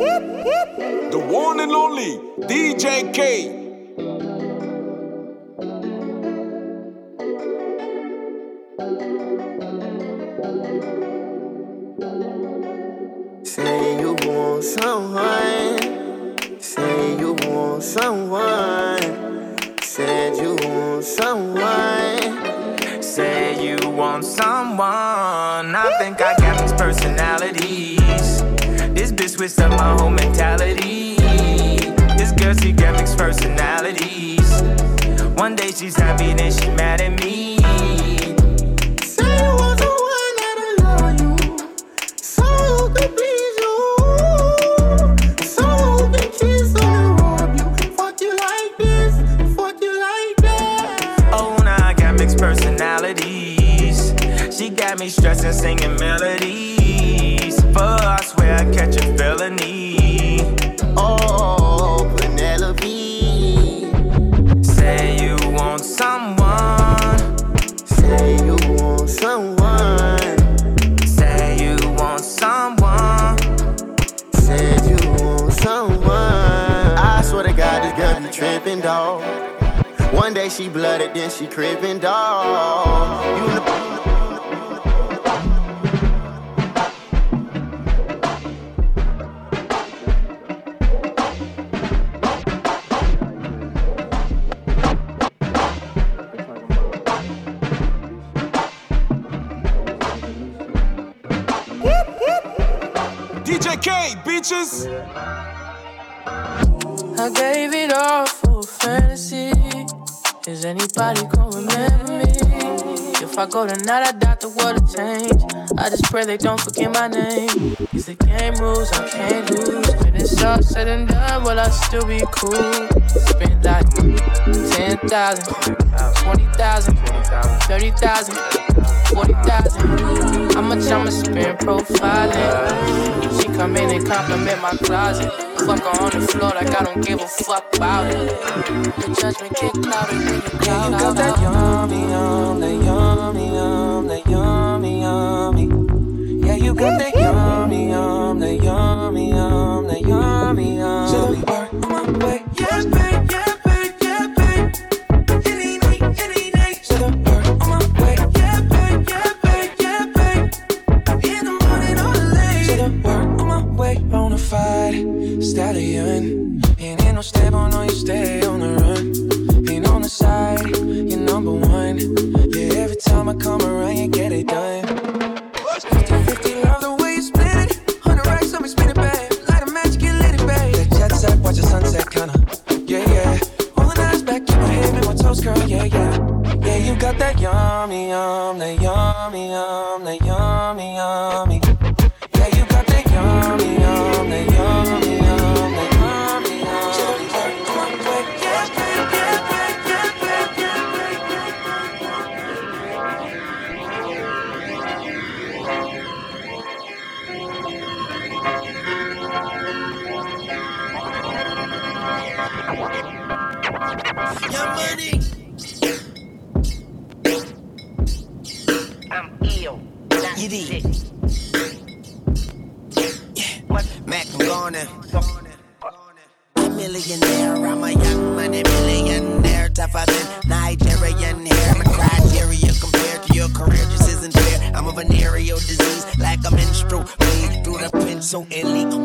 The one and only DJ K. switched up my whole mentality. This girl, she got mixed personalities. One day she's happy, then she mad at me. Say you want someone that'll love you. So who please you. So who kiss and rub you. Fuck you like this. Fuck you like that. Oh, now I got mixed personalities. She got me stressing, singing melodies. But I swear I catch a felony. Oh, Penelope. Say you want someone. Say you want someone. Say you want someone. Said you want someone. I swear to God, this girl be tripping, dog. One day she blooded, then she crippin', dog. You know. Bitches. I gave it all for fantasy. Is anybody gonna remember me? If I go tonight, I doubt the world will change. I just pray they don't forget my name. It's the game rules, I can't lose. When it's all said and done, will I still be cool? Spent like 10,000, 20,000, 30,000, 40,000. How much I'ma spend profiling? She come in and compliment my closet. Fuck her on the floor like I don't give a fuck about it. The judgment get clouded when you Yeah, you got that yummy, yum, that yummy, yum, that yummy, yummy. Yeah, you got that yummy, yum, that yummy, yum, that And ain't no stable, no, you stay on the run. Ain't on the side, you're number one. Yeah, every time I come around, you get it done. Now. A millionaire, I'm a young money millionaire, tougher than Nigerian hair. My criteria compared to your career just isn't fair. I'm a venereal disease, like a menstrual bleed through the pencil and leak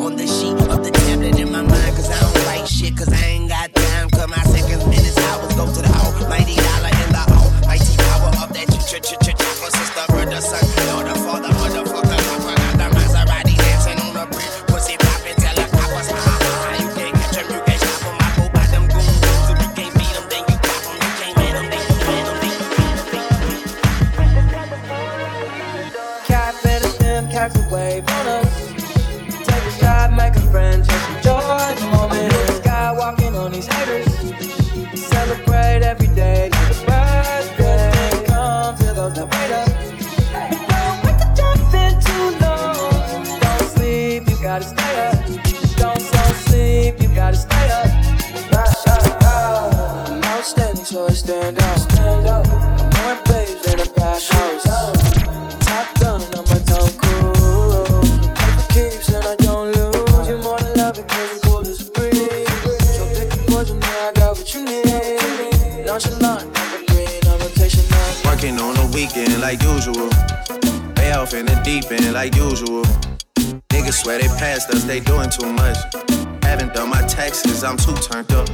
I'm too turned up.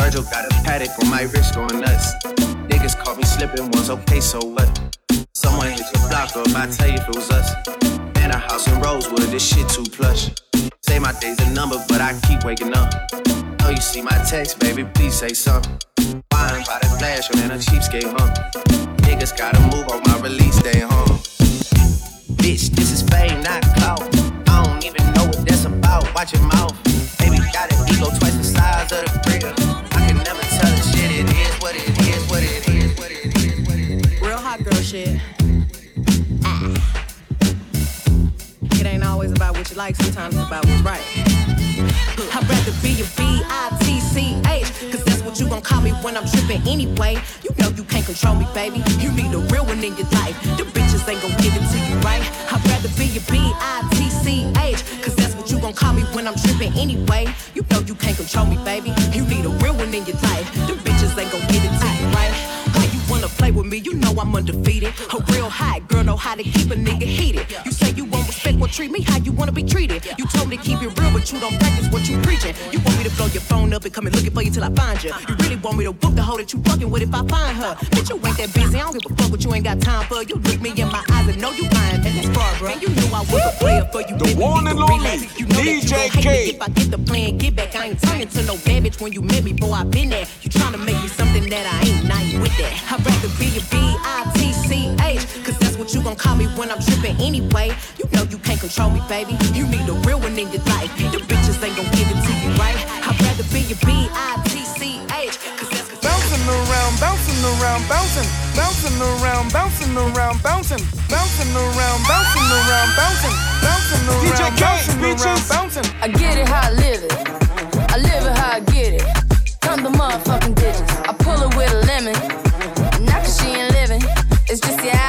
Virgil got a Patek on my wrist going nuts. Niggas caught me slipping once, okay, so what? Someone hit your block up, I tell you if it was us. Man, a house in Rosewood, this shit too plush. Say my day's a number, but I keep waking up. Oh, you see my text, baby, please say something. Wine by the flash, I'm in a cheapskate, huh? Niggas gotta move on my release day, huh? Bitch, this is fame, not clout. I don't even know what that's about. Watch your mouth. What you like, sometimes it's about what's right. I'd rather be a B-I-T-C-H Cause that's what you gon' call me when I'm trippin' anyway You know you can't control me, baby You need a real one in your life The bitches ain't gon' give it to you, right? I'd rather be a B-I-T-C-H Cause that's what you gon' call me when I'm trippin' anyway You know you can't control me, baby You need a real one in your life The bitches ain't gon' give it to you, right? Wanna play with me? You know I'm undefeated A real hot girl know how to keep a nigga heated You say you respect what treat me how you wanna be treated. You told me to keep it real but you don't practice what you preaching. You want me to blow your phone up and come and looking for you till I find you You really want me to whoop the hoe that you fucking with if I find her. Bitch you ain't that busy, I don't give a fuck what you ain't got time for. You look me in my eyes and know you lying. And that's far bro You knew I was a player for you The one and only. You know DJ gon' hate me. K. If I get the plan, get back, I ain't turning to no babbage when you met me, boy, I been there. You tryna make me something that I ain't, and I with that. I'd rather be a B-I-T-C-H, cause that's you gon' call me when I'm trippin' anyway. You know you can't control me, baby. You need a real one in your life. The bitches ain't gon' give it to you, right? I'd rather be a B-I-T-C-H, cause that's Bouncing around, bouncing around, bouncing, bouncing around, bouncing around, bouncing, bouncing around, bouncing around, bouncing, bouncing DJ around, K, bouncing around, bitches. bouncing. I get it how I live it. I live it how I get it. Come the motherfucking digits. I pull her with a lemon. Not cause she ain't living. It's just your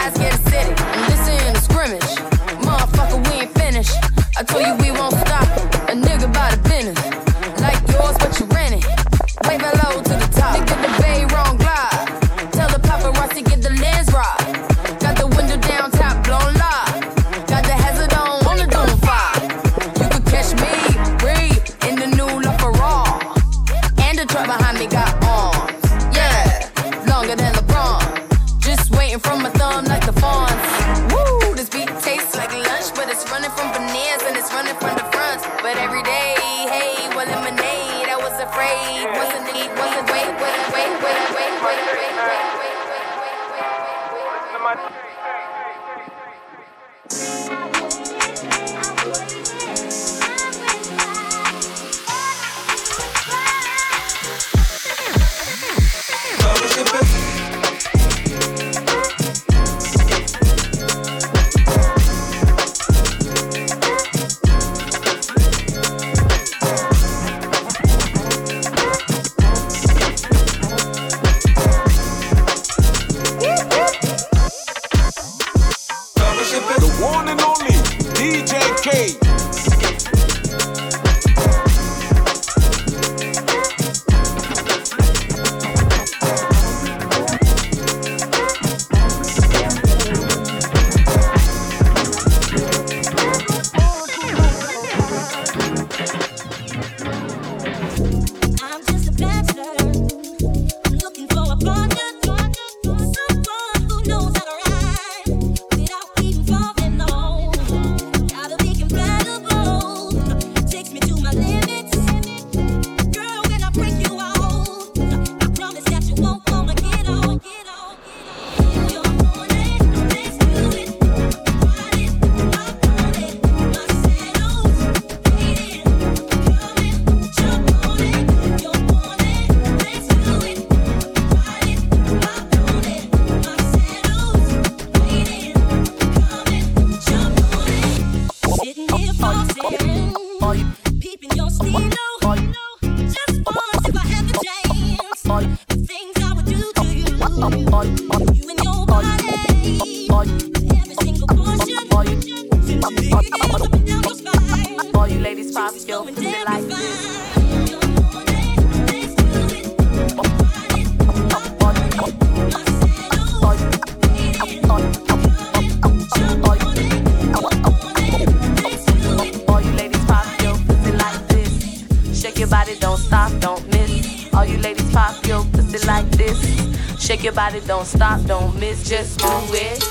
Shake your body, don't stop, don't miss. Just do it,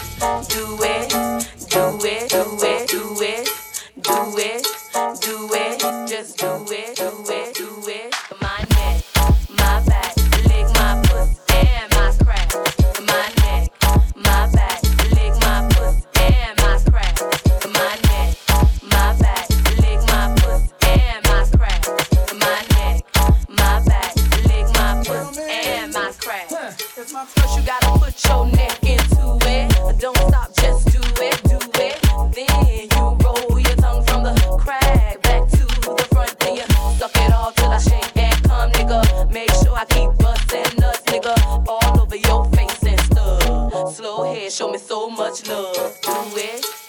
do it, do it, do it, do it, do it. Do it. show me so much love. Do it.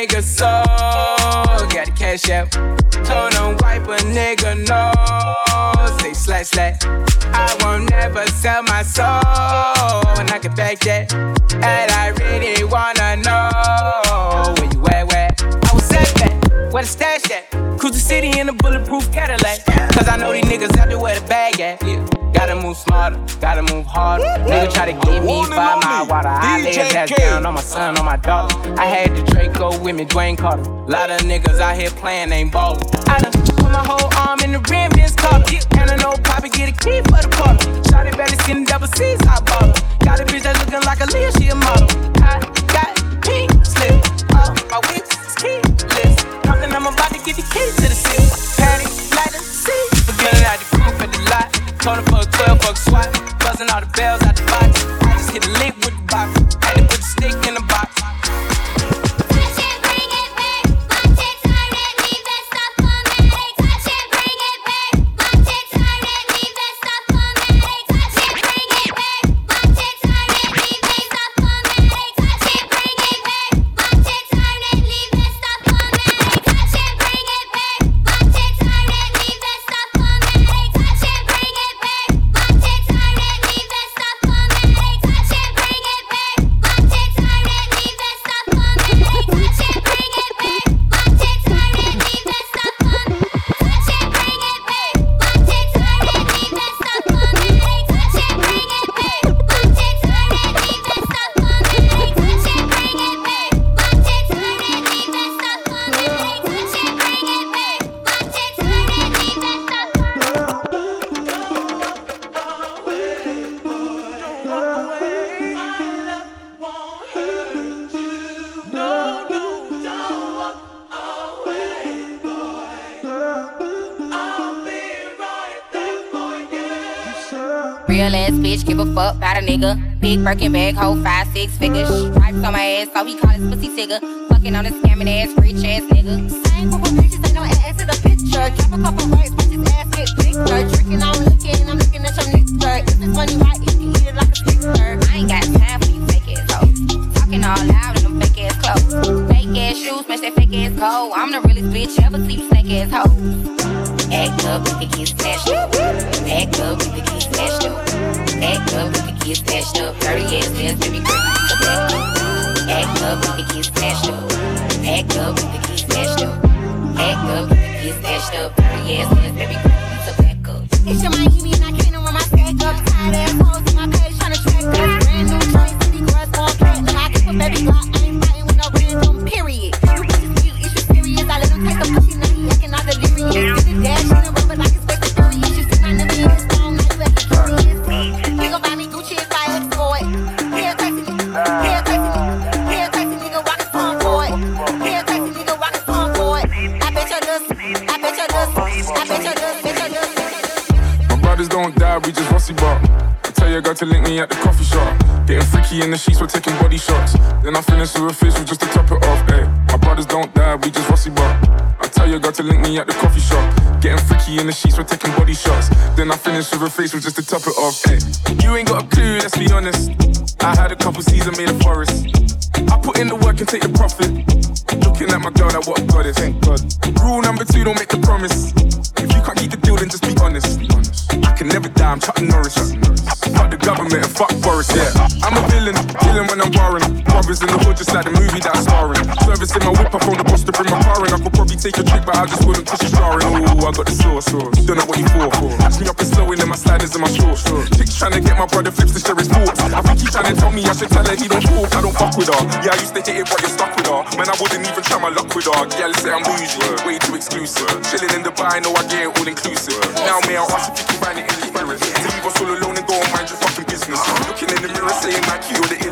Nigga so. Got the cash out. Told him wipe a nigga no. Say slash slash. I won't never sell my soul. And I can back that. And I really wanna know where you at, where? I was at. Where the stash at? Cruise the city in a bulletproof Cadillac. Cause I know these niggas out there where the bag at. Yeah. Gotta move smarter, gotta move harder. Nigga try to get me one and five mile only water. I lay DJ that down on my son, on my daughter. I had the Draco with me, Dwayne Carter. Lot of niggas out here playing, ain't ballin'. I done put my whole arm in the rim, this collar. And I know Poppy get a key for the party. Shot it better skin double C's, I bought her. Got a bitch that's looking like a Leah, she a model. I got pink slip. Oh, my whips is keyless. Compton, I'm about to get the key to the city. Patty, Told her a 12 fuck swap. Buzzing all the bells out the box. I just hit a lick Real ass bitch, give a fuck about a nigga. Big Birkin bag, hold five, six figures. Stripes on my ass, so he call his pussy tigger. Fucking on a scamming ass, rich ass nigga. Same group of bitches, ain't no ass in the picture. Drop a couple words, bitch, his ass get bigger. Drinking, I'm looking, I'm looking at your nigga. If it's funny, right, you can eat it like a picture. I ain't got time for you fake ass hoes. Talking all loud in them fake ass clothes. Fake ass shoes, match that fake ass coat. I'm the realest bitch ever see you snake ass hoe. Act up, we could get smashed. Act up, we could get get smashed up. Dirty ass ass, baby girl. Act up, we could get smashed up. Act up, we could get smashed up. Act up, we could get smashed up. Dirty ass ass, baby girl, so back up. It's your Miami sheets, we're taking body shots. Then I finish with a facial just to top it off. Ay. My brothers don't die, we just rusty bark. I tell your girl to link me at the coffee shop. Getting freaky in the sheets, we're taking body shots. Then I finish with a facial just to top it off. Ay. You ain't got a clue, let's be honest. I had a couple seasons made a forest. I put in the work and take the profit. Looking at my girl, that what a goddess. Thank God. Rule number two, don't make the promise. If you can't keep the deal, then just be honest. I can never die, I'm Chuck Norris. Fuck the government and fuck Boris, yeah. I'm a villain, killing when I'm warring. Brothers in the hood, just like the movie that I'm starring. Service in my whip, I phone the boss to bring my car in. I could take a trick, but I just wouldn't cause she's jarring. Ooh, I got the sauce, don't know what you for. Catch me up and in and my sliders and my shorts. Chicks trying to get my brother flips to share his thoughts. I think he's trying to tell me I should tell her he don't talk. I don't fuck with her. Yeah, I used to hit it, but you're stuck with her. Man, I wouldn't even try my luck with her. Yeah, let's say I'm bougie, way too exclusive. Chilling in Dubai, know I get it all inclusive. Now, may I ask if you can find it in the spirit? To leave us all alone and go and mind your fucking business. Looking in the mirror, saying like you're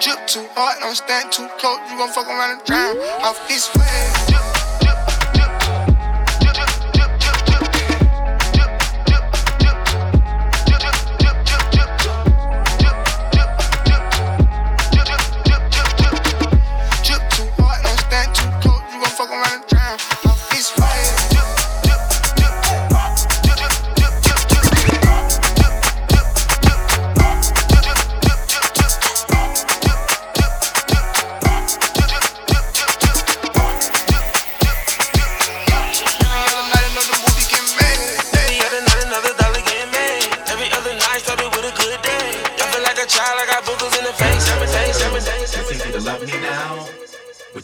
Drip too hard, don't stand too close. You gon' fuck around and drown off this way. Drip,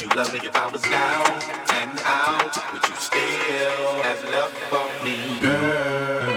You love me if I was down and out? Would you still have love for me, girl?